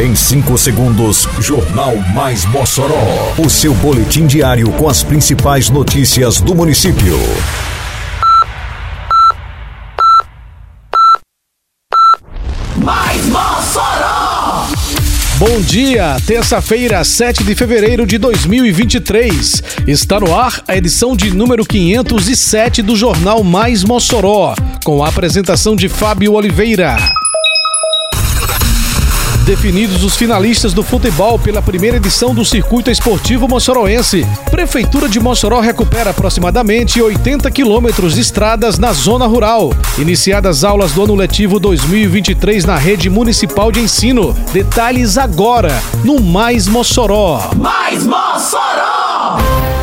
Em 5 segundos, Jornal Mais Mossoró. O seu boletim diário com as principais notícias do município. Mais Mossoró! Bom dia, terça-feira, 7 de fevereiro de 2023. Está no ar a edição de número 507 do Jornal Mais Mossoró, com a apresentação de Fábio Oliveira. Definidos os finalistas do futebol pela primeira edição do Circuito Esportivo Mossoroense, Prefeitura de Mossoró recupera aproximadamente 80 quilômetros de estradas na zona rural. Iniciadas aulas do ano letivo 2023 na rede municipal de ensino. Detalhes agora no Mais Mossoró. Mais Mossoró!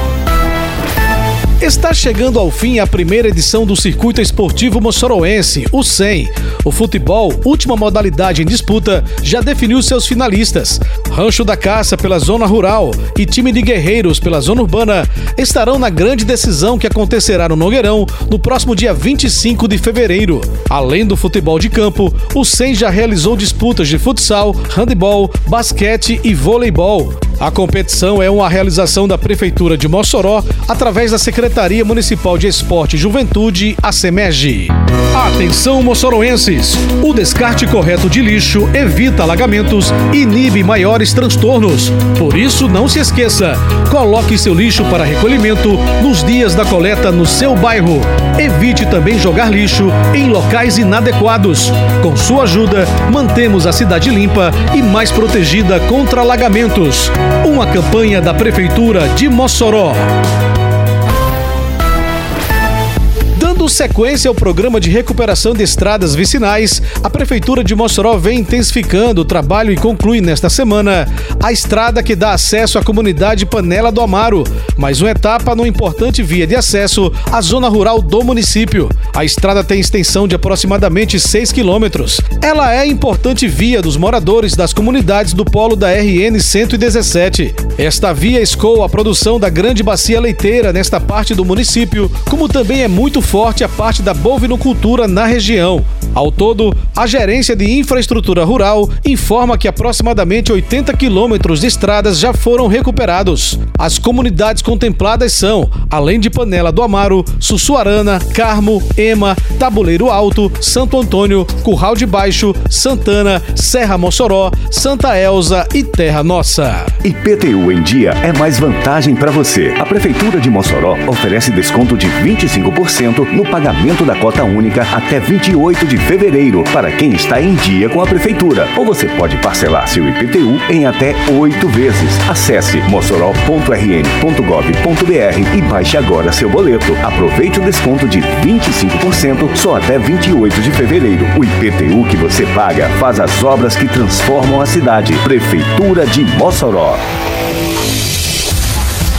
Está chegando ao fim a primeira edição do Circuito Esportivo Mossoroense, o 100. O futebol, última modalidade em disputa, já definiu seus finalistas. Rancho da Caça pela zona rural e time de Guerreiros pela zona urbana estarão na grande decisão que acontecerá no Nogueirão no próximo dia 25 de fevereiro. Além do futebol de campo, o 100 já realizou disputas de futsal, handebol, basquete e voleibol. A competição é uma realização da Prefeitura de Mossoró através da Secretaria Municipal de Esporte e Juventude, a SEMEG. Atenção, moçoroenses! O descarte correto de lixo evita alagamentos e inibe maiores transtornos. Por isso, não se esqueça: coloque seu lixo para recolhimento nos dias da coleta no seu bairro. Evite também jogar lixo em locais inadequados. Com sua ajuda, mantemos a cidade limpa e mais protegida contra alagamentos. Uma campanha da Prefeitura de Mossoró. Sequência ao programa de recuperação de estradas vicinais, a Prefeitura de Mossoró vem intensificando o trabalho e conclui nesta semana a estrada que dá acesso à comunidade Panela do Amaro, mais uma etapa no importante via de acesso à zona rural do município. A estrada tem extensão de aproximadamente 6 quilômetros. Ela é importante via dos moradores das comunidades do polo da RN 117. Esta via escoa a produção da grande bacia leiteira nesta parte do município, como também é muito forte a parte da bovinocultura na região. Ao todo, a Gerência de Infraestrutura Rural informa que aproximadamente 80 quilômetros de estradas já foram recuperados. As comunidades contempladas são, além de Panela do Amaro, Sussuarana, Carmo, Ema, Tabuleiro Alto, Santo Antônio, Curral de Baixo, Santana, Serra Mossoró, Santa Elza e Terra Nossa. IPTU em dia é mais vantagem para você. A Prefeitura de Mossoró oferece desconto de 25% no pagamento da cota única até 28 de fevereiro para quem está em dia com a Prefeitura. Ou você pode parcelar seu IPTU em até oito vezes. Acesse mossoró.rn.gov.br e baixe agora seu boleto. Aproveite o desconto de 25% só até 28 de fevereiro. O IPTU que você paga faz as obras que transformam a cidade. Prefeitura de Mossoró.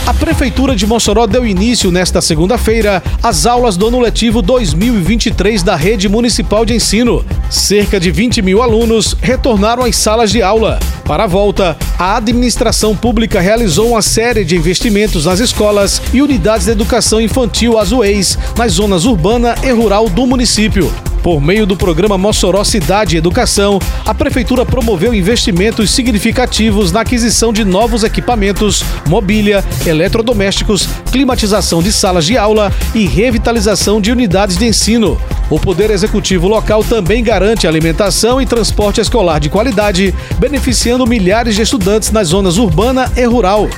A Prefeitura de Mossoró deu início nesta segunda-feira às aulas do ano letivo 2023 da Rede Municipal de Ensino. Cerca de 20 mil alunos retornaram às salas de aula. Para a volta, a administração pública realizou uma série de investimentos nas escolas e unidades de educação infantil Azuês, nas zonas urbana e rural do município. Por meio do programa Mossoró Cidade Educação, a Prefeitura promoveu investimentos significativos na aquisição de novos equipamentos, mobília, eletrodomésticos, climatização de salas de aula e revitalização de unidades de ensino. O Poder Executivo local também garante alimentação e transporte escolar de qualidade, beneficiando milhares de estudantes nas zonas urbana e rural.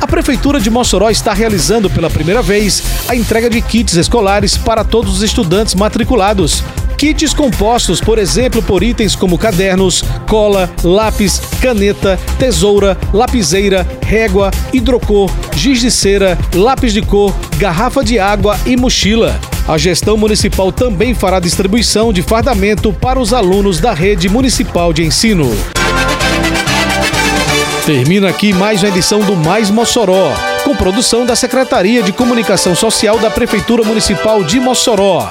A Prefeitura de Mossoró está realizando pela primeira vez a entrega de kits escolares para todos os estudantes matriculados. Kits compostos, por exemplo, por itens como cadernos, cola, lápis, caneta, tesoura, lapiseira, régua, hidrocor, giz de cera, lápis de cor, garrafa de água e mochila. A gestão municipal também fará distribuição de fardamento para os alunos da rede municipal de ensino. Termina aqui mais uma edição do Mais Mossoró, com produção da Secretaria de Comunicação Social da Prefeitura Municipal de Mossoró.